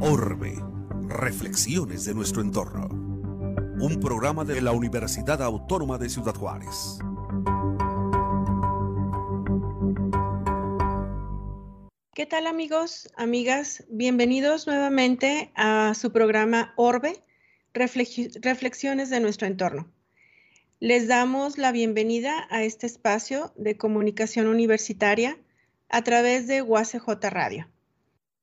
Orbe, reflexiones de nuestro entorno. Un programa de la Universidad Autónoma de Ciudad Juárez. ¿Qué tal amigos, amigas? Bienvenidos nuevamente a su programa Orbe, reflexiones de nuestro entorno. Les damos la bienvenida a este espacio de comunicación universitaria a través de UACJ Radio.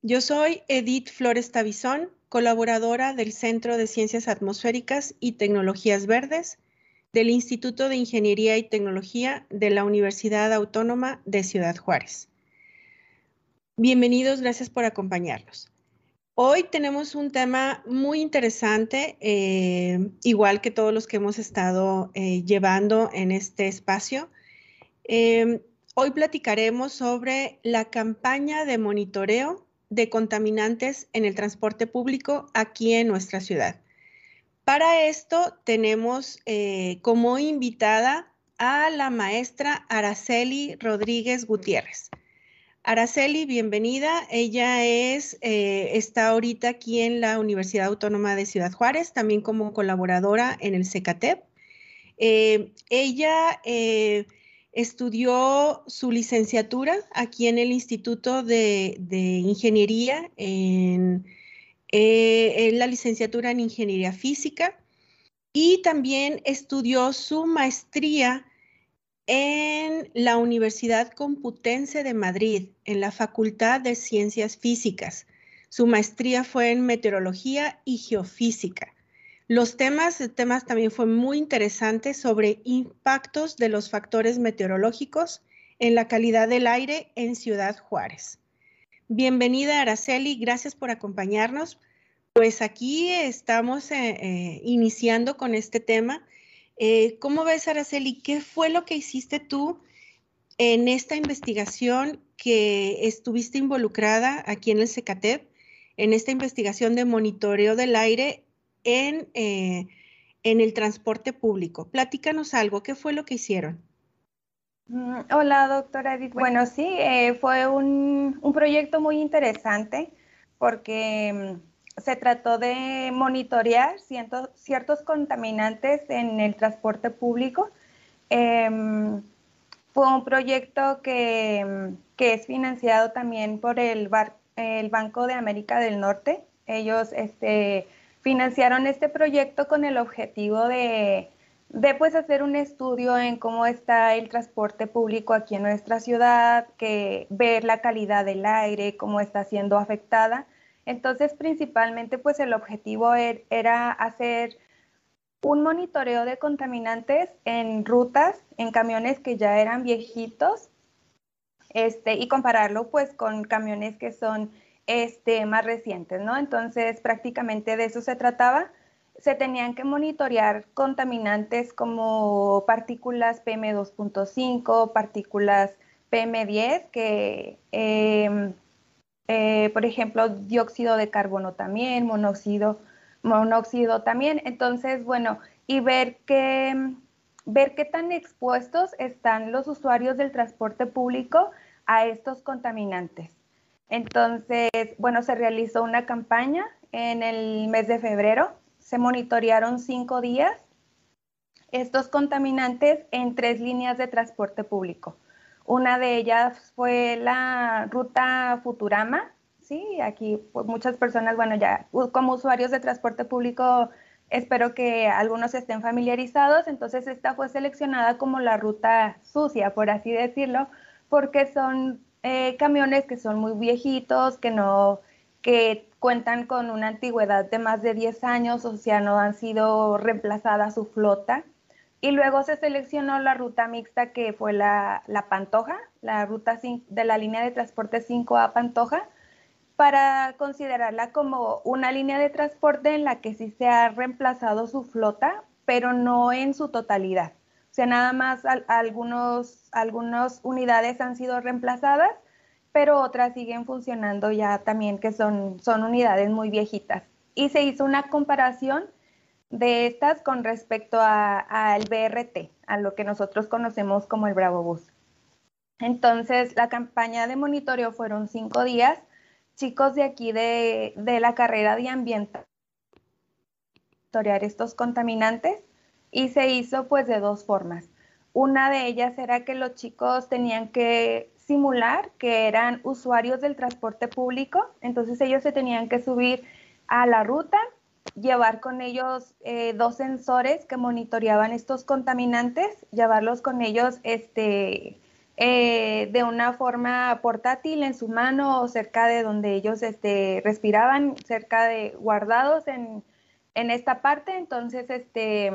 Yo soy Edith Flores Tabizón, colaboradora del Centro de Ciencias Atmosféricas y Tecnologías Verdes del Instituto de Ingeniería y Tecnología de la Universidad Autónoma de Ciudad Juárez. Bienvenidos, gracias por acompañarnos. Hoy tenemos un tema muy interesante, eh, igual que todos los que hemos estado eh, llevando en este espacio. Eh, hoy platicaremos sobre la campaña de monitoreo de contaminantes en el transporte público aquí en nuestra ciudad. Para esto tenemos como invitada a la maestra Araceli Rodríguez Gutiérrez. Araceli, bienvenida. Ella es, eh, está ahorita aquí en la Universidad Autónoma de Ciudad Juárez, también como colaboradora en el CECATEP. Eh, ella eh, estudió su licenciatura aquí en el Instituto de, Ingeniería, en, en la licenciatura en Ingeniería Física, y también estudió su maestría en la Universidad Computense de Madrid, en la Facultad de Ciencias Físicas. Su maestría fue en Meteorología y Geofísica. Los temas, también fue muy interesante sobre impactos de los factores meteorológicos en la calidad del aire en Ciudad Juárez. Bienvenida Araceli, gracias por acompañarnos. Pues aquí estamos eh, eh, iniciando con este tema eh, ¿Cómo ves, Araceli? ¿Qué fue lo que hiciste tú en esta investigación que estuviste involucrada aquí en el CECATEP, en esta investigación de monitoreo del aire en, eh, en el transporte público? Platícanos algo, ¿qué fue lo que hicieron? Mm, hola, doctora Edith. Bueno, sí, eh, fue un, proyecto muy interesante porque mm, se trató de monitorear ciertos contaminantes en el transporte público. Em, fue un proyecto que, es financiado también por el, el, Banco de América del Norte. Ellos este, financiaron este proyecto con el objetivo de, de pues, hacer un estudio en cómo está el transporte público aquí en nuestra ciudad, que ver la calidad del aire, cómo está siendo afectada entonces, principalmente, pues el objetivo er, era hacer un monitoreo de contaminantes en rutas, en camiones que ya eran viejitos, este, y compararlo pues con camiones que son este, más recientes, ¿no? Entonces, prácticamente de eso se trataba. Se tenían que monitorear contaminantes como partículas PM2.5, partículas PM10, que em, eh, por ejemplo, dióxido de carbono también, monóxido, monóxido también. Entonces, bueno, y ver qué, ver qué tan expuestos están los usuarios del transporte público a estos contaminantes. Entonces, bueno, se realizó una campaña en el mes de febrero, se monitorearon cinco días estos contaminantes en tres líneas de transporte público. Una de ellas fue la ruta Futurama, sí, aquí pues, muchas personas, bueno, ya como usuarios de transporte público, espero que algunos estén familiarizados, entonces esta fue seleccionada como la ruta sucia, por así decirlo, porque son eh, camiones que son muy viejitos, que no, que cuentan con una antigüedad de más de 10 años, o sea, no han sido reemplazadas su flota. Y luego se seleccionó la ruta mixta que fue la, Pantoja, la ruta de la línea de transporte 5A Pantoja, para considerarla como una línea de transporte en la que sí se ha reemplazado su flota, pero no en su totalidad. O sea, nada más algunos, algunas unidades han sido reemplazadas, pero otras siguen funcionando ya también, que son, son unidades muy viejitas. Y se hizo una comparación de estas con respecto al BRT, a lo que nosotros conocemos como el Bravo Bus. Entonces, la campaña de monitoreo fueron cinco días. Chicos de aquí de, de la carrera de ambiente monitorear estos contaminantes y se hizo pues de dos formas. Una de ellas era que los chicos tenían que simular que eran usuarios del transporte público, entonces ellos se tenían que subir a la ruta, llevar con ellos eh, dos sensores que monitoreaban estos contaminantes, llevarlos con ellos este, eh, de una forma portátil en su mano o cerca de donde ellos este, respiraban, cerca de guardados en, en esta parte. Entonces, este,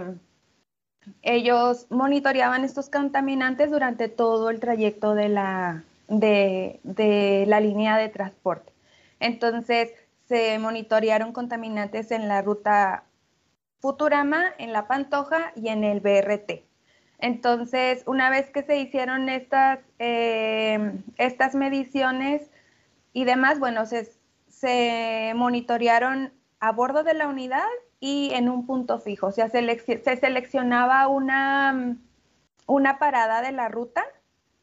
ellos monitoreaban estos contaminantes durante todo el trayecto de la, de, de la línea de transporte. Entonces, se monitorearon contaminantes en la ruta Futurama, en la Pantoja y en el BRT. Entonces, una vez que se hicieron estas, eh, estas mediciones y demás, bueno, se, se, monitorearon a bordo de la unidad y en un punto fijo. O sea, se seleccionaba una, una parada de la ruta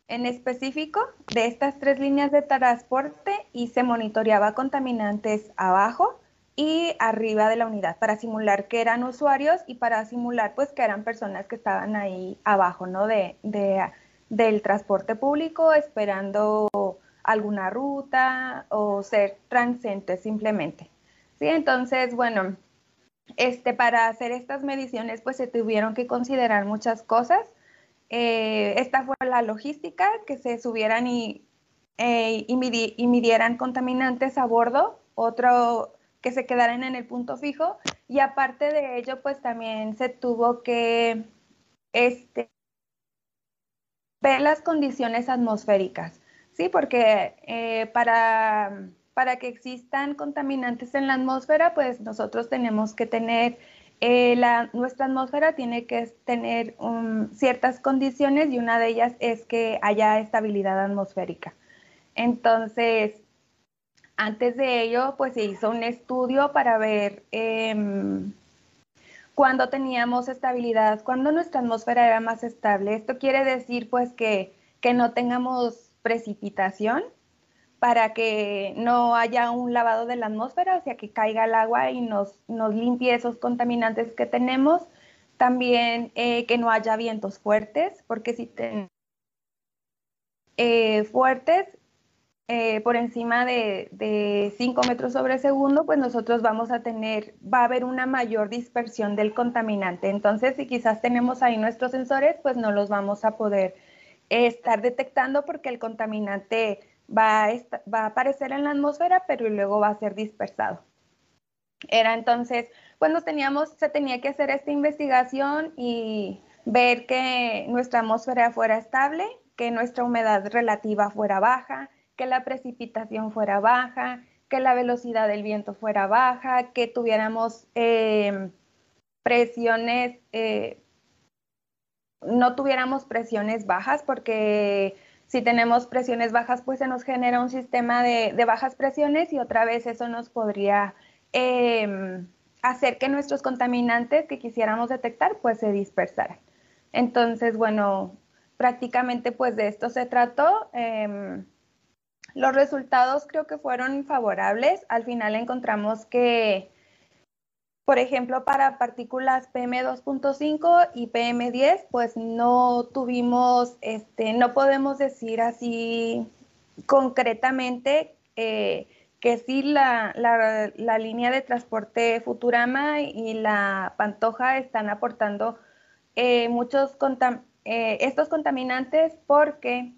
en específico de estas tres líneas de transporte y se monitoreaba contaminantes abajo y arriba de la unidad para simular que eran usuarios y para simular pues que eran personas que estaban ahí abajo, ¿no? De, del transporte público esperando alguna ruta o ser transentes simplemente. Sí, entonces, bueno, este, para hacer estas mediciones pues se tuvieron que considerar muchas cosas eh, esta fue la logística, que se subieran y, eh, y, midieran contaminantes a bordo, otro que se quedaran en el punto fijo y aparte de ello pues también se tuvo que este, ver las condiciones atmosféricas, ¿sí? Porque eh, para, para que existan contaminantes en la atmósfera pues nosotros tenemos que tener eh, nuestra atmósfera tiene que tener ciertas condiciones y una de ellas es que haya estabilidad atmosférica. Entonces, antes de ello, pues se hizo un estudio para ver eh, cuándo teníamos estabilidad, cuándo nuestra atmósfera era más estable. Esto quiere decir pues que no tengamos precipitación, para que no haya un lavado de la atmósfera, o sea, que caiga el agua y nos, nos limpie esos contaminantes que tenemos. También eh, que no haya vientos fuertes, porque si tenemos eh, fuertes eh, por encima de, 5 metros sobre segundo, pues nosotros vamos a tener, va a haber una mayor dispersión del contaminante. Entonces, si quizás tenemos ahí nuestros sensores, pues no los vamos a poder estar detectando porque el contaminante va a, aparecer en la atmósfera, pero luego va a ser dispersado. Era entonces, cuando teníamos, se tenía que hacer esta investigación y ver que nuestra atmósfera fuera estable, que nuestra humedad relativa fuera baja, que la precipitación fuera baja, que la velocidad del viento fuera baja, que tuviéramos eh, presiones, eh, no tuviéramos presiones bajas porque si tenemos presiones bajas, pues se nos genera un sistema de, bajas presiones y otra vez eso nos podría em, hacer que nuestros contaminantes que quisiéramos detectar, pues se dispersaran. Entonces, bueno, prácticamente pues de esto se trató. Em, los resultados creo que fueron favorables. Al final encontramos que por ejemplo, para partículas PM2.5 y PM10, pues no tuvimos, este, no podemos decir así concretamente eh, que sí la, línea de transporte Futurama y la Pantoja están aportando eh, muchos eh, estos contaminantes porque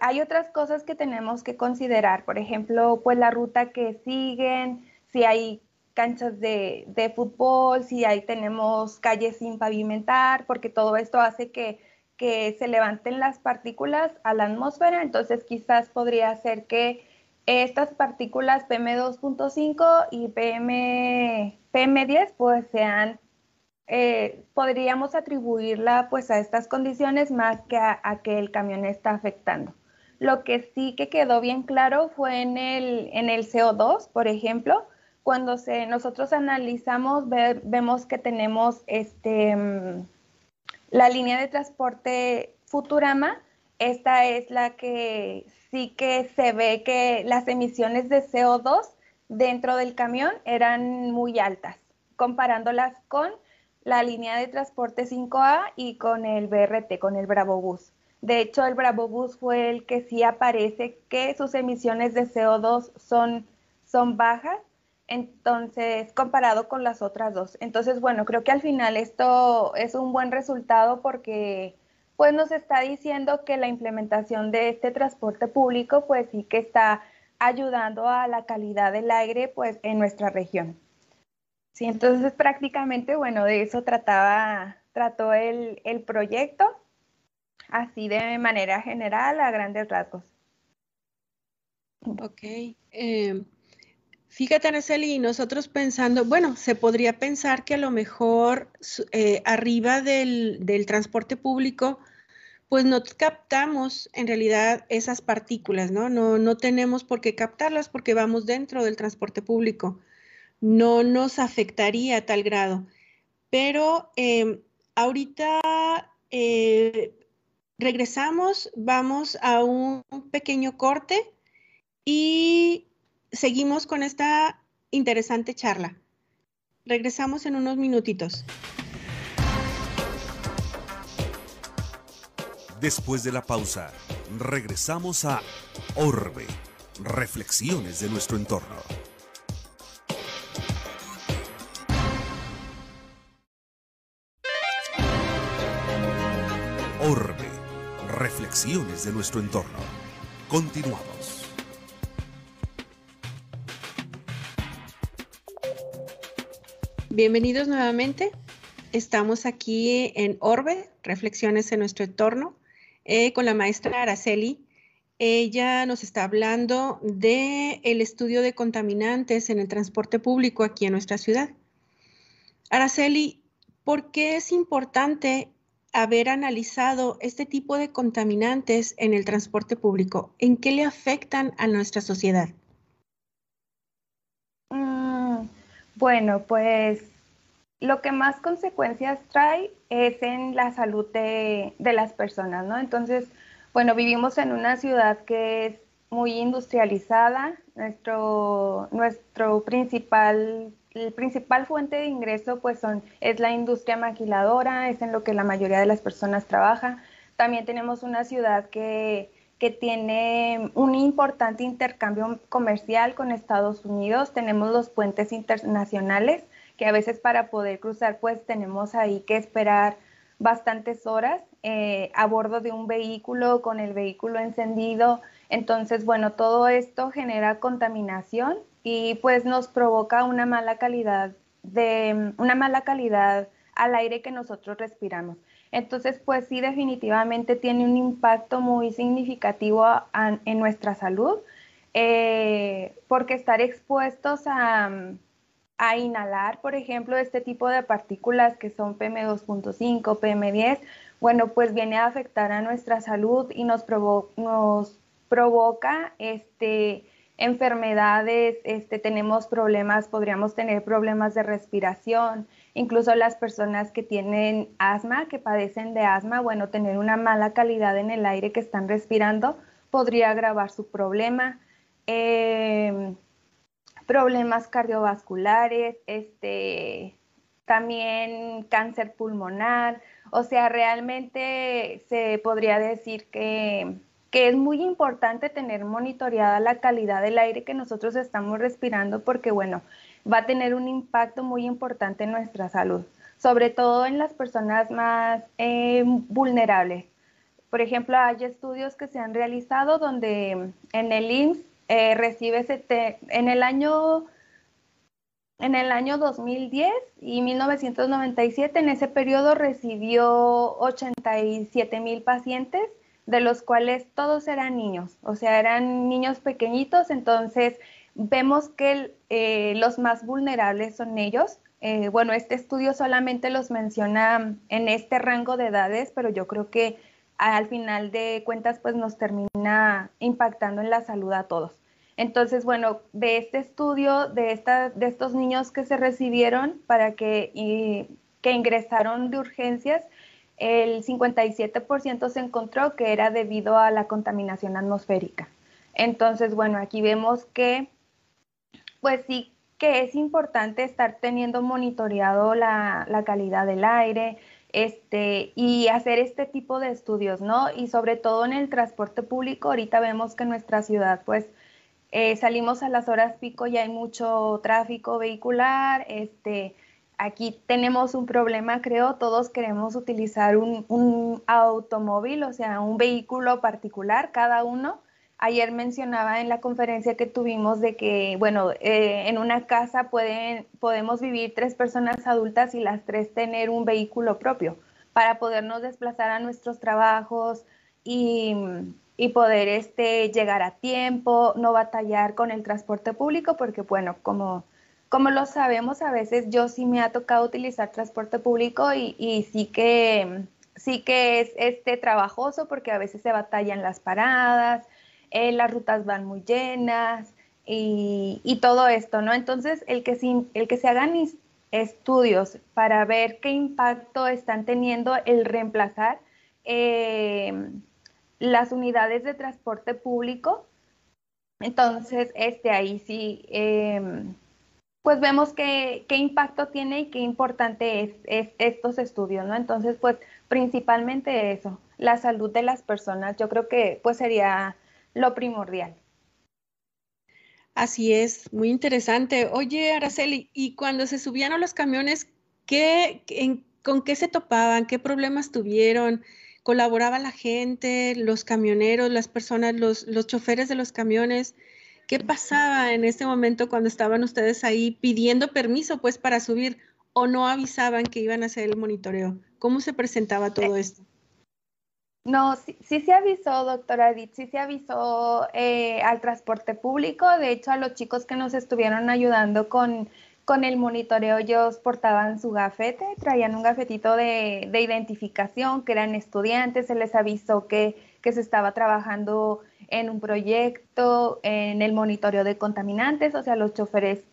hay otras cosas que tenemos que considerar, por ejemplo, pues la ruta que siguen, si hay canchas de, fútbol, si ahí tenemos calles sin pavimentar, porque todo esto hace que, se levanten las partículas a la atmósfera, entonces quizás podría ser que estas partículas PM2.5 y PM, PM10 pues sean, eh, podríamos atribuirla pues a estas condiciones más que a, a, que el camión está afectando. Lo que sí que quedó bien claro fue en el, en el CO2, por ejemplo, cuando se, nosotros analizamos, vemos que tenemos este, mm, la línea de transporte Futurama. Esta es la que sí que se ve que las emisiones de CO2 dentro del camión eran muy altas, comparándolas con la línea de transporte 5A y con el BRT, con el Bravo Bus. De hecho, el Bravo Bus fue el que sí aparece que sus emisiones de CO2 son, son bajas, entonces, comparado con las otras dos. Entonces, bueno, creo que al final esto es un buen resultado porque pues nos está diciendo que la implementación de este transporte público pues sí que está ayudando a la calidad del aire pues en nuestra región. Sí, entonces prácticamente, bueno, de eso trataba, trató el, proyecto, así de manera general, a grandes rasgos. Ok. Eh, fíjate, Araceli, nosotros pensando, bueno, se podría pensar que a lo mejor eh, arriba del, del transporte público, pues no captamos en realidad esas partículas, ¿no? ¿no? No tenemos por qué captarlas porque vamos dentro del transporte público no nos afectaría a tal grado. Pero em, ahorita eh, regresamos, vamos a un pequeño corte y seguimos con esta interesante charla. Regresamos en unos minutitos. Después de la pausa, regresamos a Orbe, reflexiones de nuestro entorno. Orbe, reflexiones de nuestro entorno. Continuamos. Bienvenidos nuevamente. Estamos aquí en Orbe, reflexiones en nuestro entorno, eh, con la maestra Araceli. Ella nos está hablando del el estudio de contaminantes en el transporte público aquí en nuestra ciudad. Araceli, ¿por qué es importante haber analizado este tipo de contaminantes en el transporte público? ¿En qué le afectan a nuestra sociedad? Mm, bueno, pues lo que más consecuencias trae es en la salud de, de, las personas, ¿no? Entonces, bueno, vivimos en una ciudad que es muy industrializada. Nuestro, nuestro principal el principal fuente de ingreso pues son, es la industria maquiladora, es en lo que la mayoría de las personas trabaja. También tenemos una ciudad que, que tiene un importante intercambio comercial con Estados Unidos. Tenemos los puentes internacionales que a veces para poder cruzar pues tenemos ahí que esperar bastantes horas eh, a bordo de un vehículo con el vehículo encendido. Entonces, bueno, todo esto genera contaminación y pues nos provoca una mala calidad de una mala calidad al aire que nosotros respiramos. Entonces, pues sí, definitivamente tiene un impacto muy significativo en nuestra salud, eh, porque estar expuestos a, a, inhalar, por ejemplo, este tipo de partículas que son PM2.5, PM10, bueno, pues viene a afectar a nuestra salud y nos, nos provoca este, enfermedades, este, tenemos problemas, podríamos tener problemas de respiración, incluso las personas que tienen asma, que padecen de asma, bueno, tener una mala calidad en el aire que están respirando podría agravar su problema. Em, problemas cardiovasculares, este, también cáncer pulmonar, o sea, realmente se podría decir que que es muy importante tener monitoreada la calidad del aire que nosotros estamos respirando porque, bueno, va a tener un impacto muy importante en nuestra salud, sobre todo en las personas más eh, vulnerables. Por ejemplo, hay estudios que se han realizado donde en el IMSS eh, recibe en el año en el año 2010 y 1997, en ese periodo recibió 87 mil pacientes de los cuales todos eran niños, o sea, eran niños pequeñitos, entonces vemos que eh, los más vulnerables son ellos. Eh, bueno, este estudio solamente los menciona en este rango de edades, pero yo creo que al final de cuentas pues nos termina impactando en la salud a todos. Entonces, bueno, de este estudio, de, esta, de estos niños que se recibieron para que, que ingresaron de urgencias, el 57% se encontró que era debido a la contaminación atmosférica. Entonces, bueno, aquí vemos que, pues sí, que es importante estar teniendo monitoreado la, la calidad del aire, este, y hacer este tipo de estudios, ¿no? Y sobre todo en el transporte público, ahorita vemos que en nuestra ciudad, pues, eh, salimos a las horas pico y hay mucho tráfico vehicular, este, aquí tenemos un problema, creo, todos queremos utilizar un, un automóvil, o sea, un vehículo particular, cada uno, Ayer mencionaba en la conferencia que tuvimos de que, bueno, eh, en una casa pueden, podemos vivir tres personas adultas y las tres tener un vehículo propio para podernos desplazar a nuestros trabajos y, y poder este, llegar a tiempo, no batallar con el transporte público, porque bueno, como, como lo sabemos, a veces yo sí me ha tocado utilizar transporte público y, y sí que sí que es este trabajoso porque a veces se batallan las paradas, eh, las rutas van muy llenas y, todo esto, ¿no? Entonces, el que, el que se hagan estudios para ver qué impacto están teniendo el reemplazar eh, las unidades de transporte público, entonces, este, ahí sí, em, pues vemos qué, qué, impacto tiene y qué importante es, es, estos estudios, ¿no? Entonces, pues principalmente eso, la salud de las personas, yo creo que pues sería lo primordial. Así es, muy interesante. Oye, Araceli, y cuando se subían a los camiones, ¿qué, ¿con qué se topaban? ¿Qué problemas tuvieron? ¿Colaboraba la gente, los camioneros, las personas, los, los choferes de los camiones? ¿Qué pasaba en ese momento cuando estaban ustedes ahí pidiendo permiso pues para subir o no avisaban que iban a hacer el monitoreo? ¿Cómo se presentaba todo esto? No, sí, se avisó, doctora Edith, sí se avisó eh, al transporte público. De hecho, a los chicos que nos estuvieron ayudando con, con el monitoreo, ellos portaban su gafete, traían un gafetito de, de identificación, que eran estudiantes, se les avisó que, que se estaba trabajando en un proyecto, en el monitoreo de contaminantes, o sea, los choferes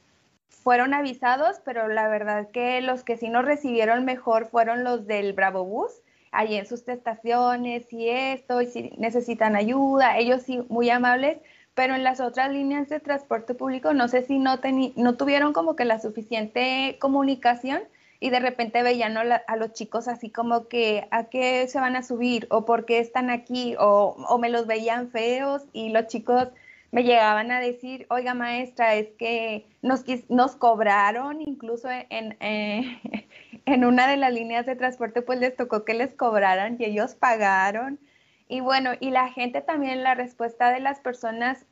fueron avisados, pero la verdad que los que sí nos recibieron mejor fueron los del Bravo Bus allí en sus estaciones y esto, y si necesitan ayuda, ellos sí, muy amables, pero en las otras líneas de transporte público no sé si no, no tuvieron como que la suficiente comunicación y de repente veían a, los chicos así como que a qué se van a subir o por qué están aquí o, o me los veían feos y los chicos me llegaban a decir, oiga maestra, es que nos, nos cobraron incluso en, en una de las líneas de transporte, pues les tocó que les cobraran y ellos pagaron. Y bueno, y la gente también, la respuesta de las personas,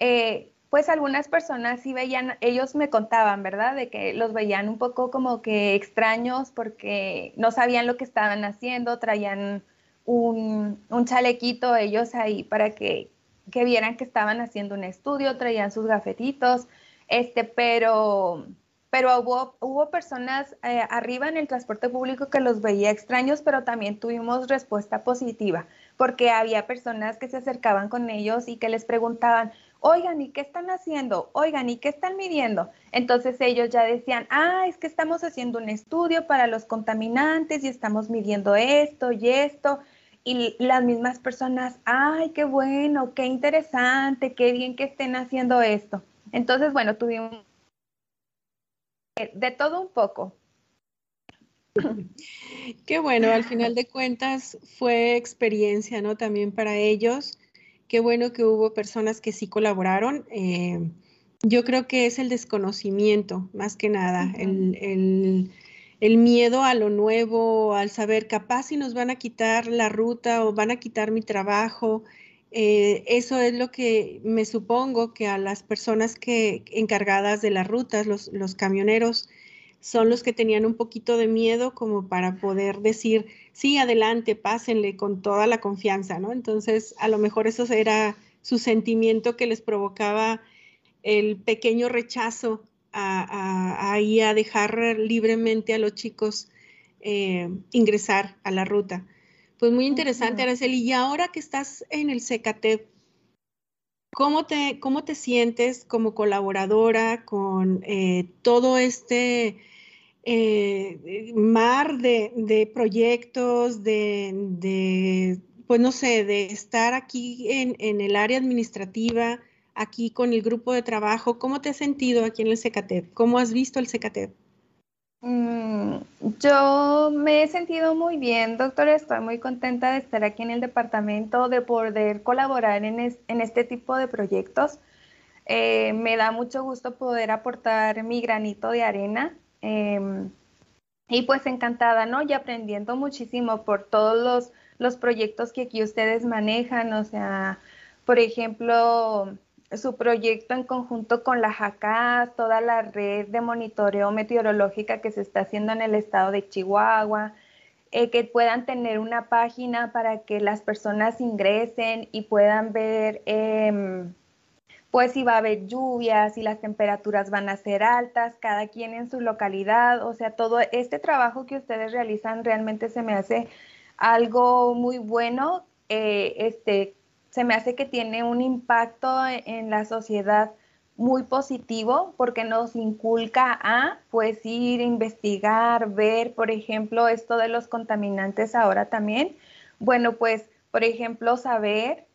eh, pues algunas personas sí veían, ellos me contaban, ¿verdad? De que los veían un poco como que extraños porque no sabían lo que estaban haciendo, traían un, un chalequito ellos ahí para que que vieran que estaban haciendo un estudio, traían sus gafetitos, este, pero, pero hubo, hubo personas eh, arriba en el transporte público que los veía extraños, pero también tuvimos respuesta positiva, porque había personas que se acercaban con ellos y que les preguntaban, oigan, ¿y qué están haciendo? Oigan, ¿y qué están midiendo? Entonces ellos ya decían, ah, es que estamos haciendo un estudio para los contaminantes y estamos midiendo esto y esto y las mismas personas, ay, qué bueno, qué interesante, qué bien que estén haciendo esto. Entonces, bueno, tuvimos de todo un poco. Qué bueno, al final de cuentas fue experiencia, ¿no? También para ellos. Qué bueno que hubo personas que sí colaboraron. Eh, yo creo que es el desconocimiento, más que nada, el el miedo a lo nuevo, al saber capaz si nos van a quitar la ruta o van a quitar mi trabajo. Eh, eso es lo que me supongo que a las personas que encargadas de las rutas, los, camioneros, son los que tenían un poquito de miedo como para poder decir, sí, adelante, pásenle con toda la confianza, ¿no? Entonces, a lo mejor eso era su sentimiento que les provocaba el pequeño rechazo a, a dejar libremente a los chicos eh, ingresar a la ruta. Pues muy interesante, Araceli. Y ahora que estás en el CECATEP, ¿cómo te, cómo te sientes como colaboradora con eh, todo este eh, mar de, proyectos, de, pues no sé, de estar aquí en, en, el área administrativa, aquí con el grupo de trabajo? ¿Cómo te has sentido aquí en el CECATEP? ¿Cómo has visto el CECATEP? Mm, yo me he sentido muy bien, doctora. Estoy muy contenta de estar aquí en el departamento, de poder colaborar en, este tipo de proyectos. Eh, me da mucho gusto poder aportar mi granito de arena. Em, y pues encantada, ¿no? Y aprendiendo muchísimo por todos los, los proyectos que aquí ustedes manejan. O sea, por ejemplo, su proyecto en conjunto con la JACAS, toda la red de monitoreo meteorológica que se está haciendo en el estado de Chihuahua, eh, que puedan tener una página para que las personas ingresen y puedan ver em, pues si va a haber lluvias, si las temperaturas van a ser altas, cada quien en su localidad, o sea, todo este trabajo que ustedes realizan realmente se me hace algo muy bueno, eh, este, se me hace que tiene un impacto en la sociedad muy positivo porque nos inculca a pues ir, investigar, ver, por ejemplo, esto de los contaminantes ahora también. Bueno, pues, por ejemplo, saber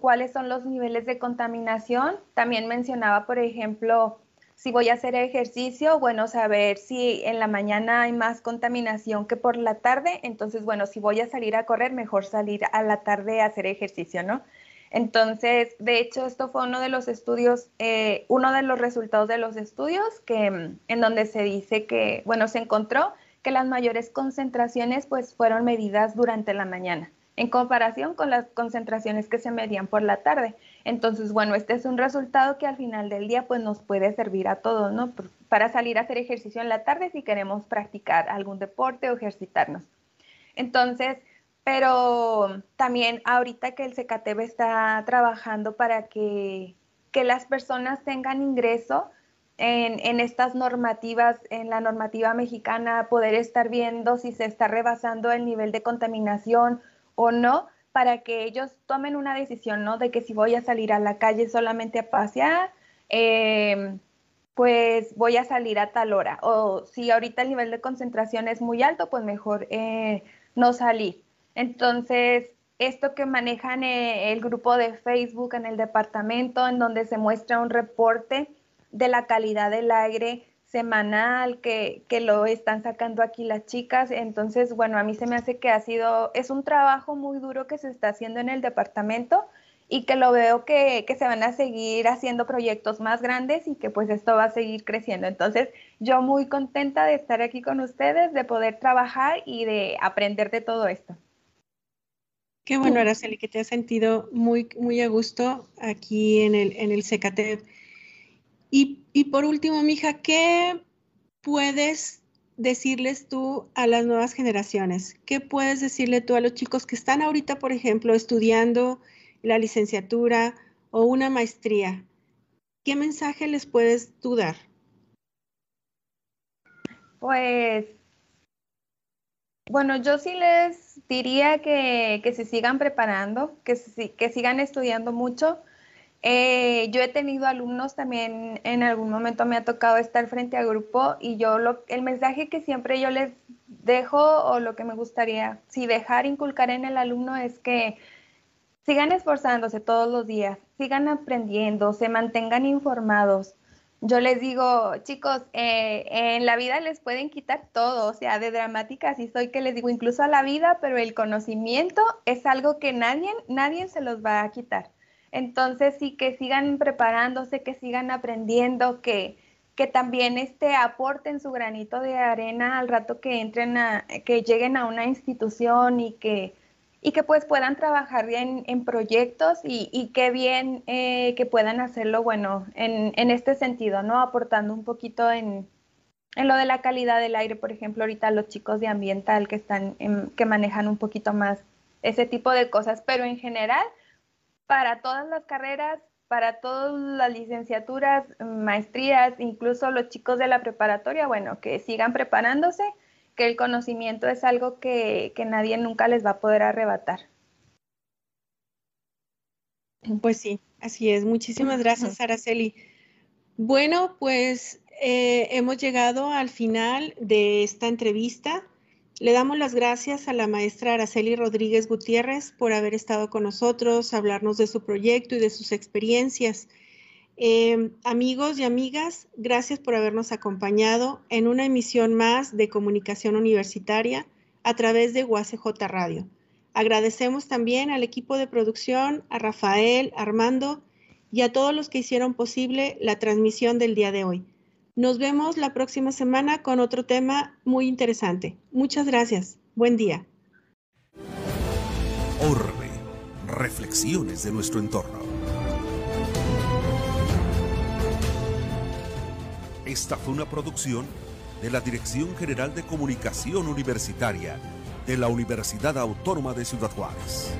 cuáles son los niveles de contaminación. También mencionaba, por ejemplo, si voy a hacer ejercicio, bueno, saber si en la mañana hay más contaminación que por la tarde, entonces, bueno, si voy a salir a correr, mejor salir a la tarde a hacer ejercicio, ¿no? Entonces, de hecho, esto fue uno de los estudios, eh, uno de los resultados de los estudios que, en donde se dice que, bueno, se encontró que las mayores concentraciones pues fueron medidas durante la mañana en comparación con las concentraciones que se medían por la tarde. Entonces, bueno, este es un resultado que al final del día pues nos puede servir a todos, ¿no? Para salir a hacer ejercicio en la tarde si queremos practicar algún deporte o ejercitarnos. Entonces, pero también ahorita que el CKTV está trabajando para que, que las personas tengan ingreso en, en, estas normativas, en la normativa mexicana, poder estar viendo si se está rebasando el nivel de contaminación o no, para que ellos tomen una decisión, ¿no? De que si voy a salir a la calle solamente a pasear, em, pues voy a salir a tal hora. O si ahorita el nivel de concentración es muy alto, pues mejor eh, no salir. Entonces, esto que manejan eh, el grupo de Facebook en el departamento, en donde se muestra un reporte de la calidad del aire semanal que, que, lo están sacando aquí las chicas. Entonces, bueno, a mí se me hace que ha sido, es un trabajo muy duro que se está haciendo en el departamento y que lo veo que, que, se van a seguir haciendo proyectos más grandes y que pues esto va a seguir creciendo. Entonces, yo muy contenta de estar aquí con ustedes, de poder trabajar y de aprender de todo esto. Qué bueno, Araceli, que te has sentido muy, muy a gusto aquí en el, en el y, por último, mija, ¿qué puedes decirles tú a las nuevas generaciones? ¿Qué puedes decirle tú a los chicos que están ahorita, por ejemplo, estudiando la licenciatura o una maestría? ¿Qué mensaje les puedes tú dar? Pues, bueno, yo sí les diría que, se sigan preparando, que, que sigan estudiando mucho eh, yo he tenido alumnos también, en algún momento me ha tocado estar frente a grupo y yo lo, el mensaje que siempre yo les dejo o lo que me gustaría, si dejar inculcar en el alumno es que sigan esforzándose todos los días, sigan aprendiendo, se mantengan informados. Yo les digo, chicos, eh, en la vida les pueden quitar todo, o sea, de dramática así soy que les digo, incluso a la vida, pero el conocimiento es algo que nadie, nadie se los va a quitar. Entonces sí que sigan preparándose, que sigan aprendiendo, que, que también este, aporten su granito de arena al rato que entren a, que lleguen a una institución y que, y que pues puedan trabajar bien en proyectos y, y qué bien eh, que puedan hacerlo, bueno, en, en, este sentido, ¿no? Aportando un poquito en, en, lo de la calidad del aire, por ejemplo, ahorita los chicos de ambiental que están, que manejan un poquito más ese tipo de cosas, pero en general, para todas las carreras, para todas las licenciaturas, maestrías, incluso los chicos de la preparatoria, bueno, que sigan preparándose, que el conocimiento es algo que, nadie nunca les va a poder arrebatar. Pues sí, así es. Muchísimas gracias, Araceli. Bueno, pues eh, hemos llegado al final de esta entrevista. Le damos las gracias a la maestra Araceli Rodríguez Gutiérrez por haber estado con nosotros, hablarnos de su proyecto y de sus experiencias. Eh, amigos y amigas, gracias por habernos acompañado en una emisión más de comunicación universitaria a través de UACJ Radio. Agradecemos también al equipo de producción, a Rafael, Armando y a todos los que hicieron posible la transmisión del día de hoy. Nos vemos la próxima semana con otro tema muy interesante. Muchas gracias. Buen día. Orbe. Reflexiones de nuestro entorno. Esta fue una producción de la Dirección General de Comunicación Universitaria de la Universidad Autónoma de Ciudad Juárez.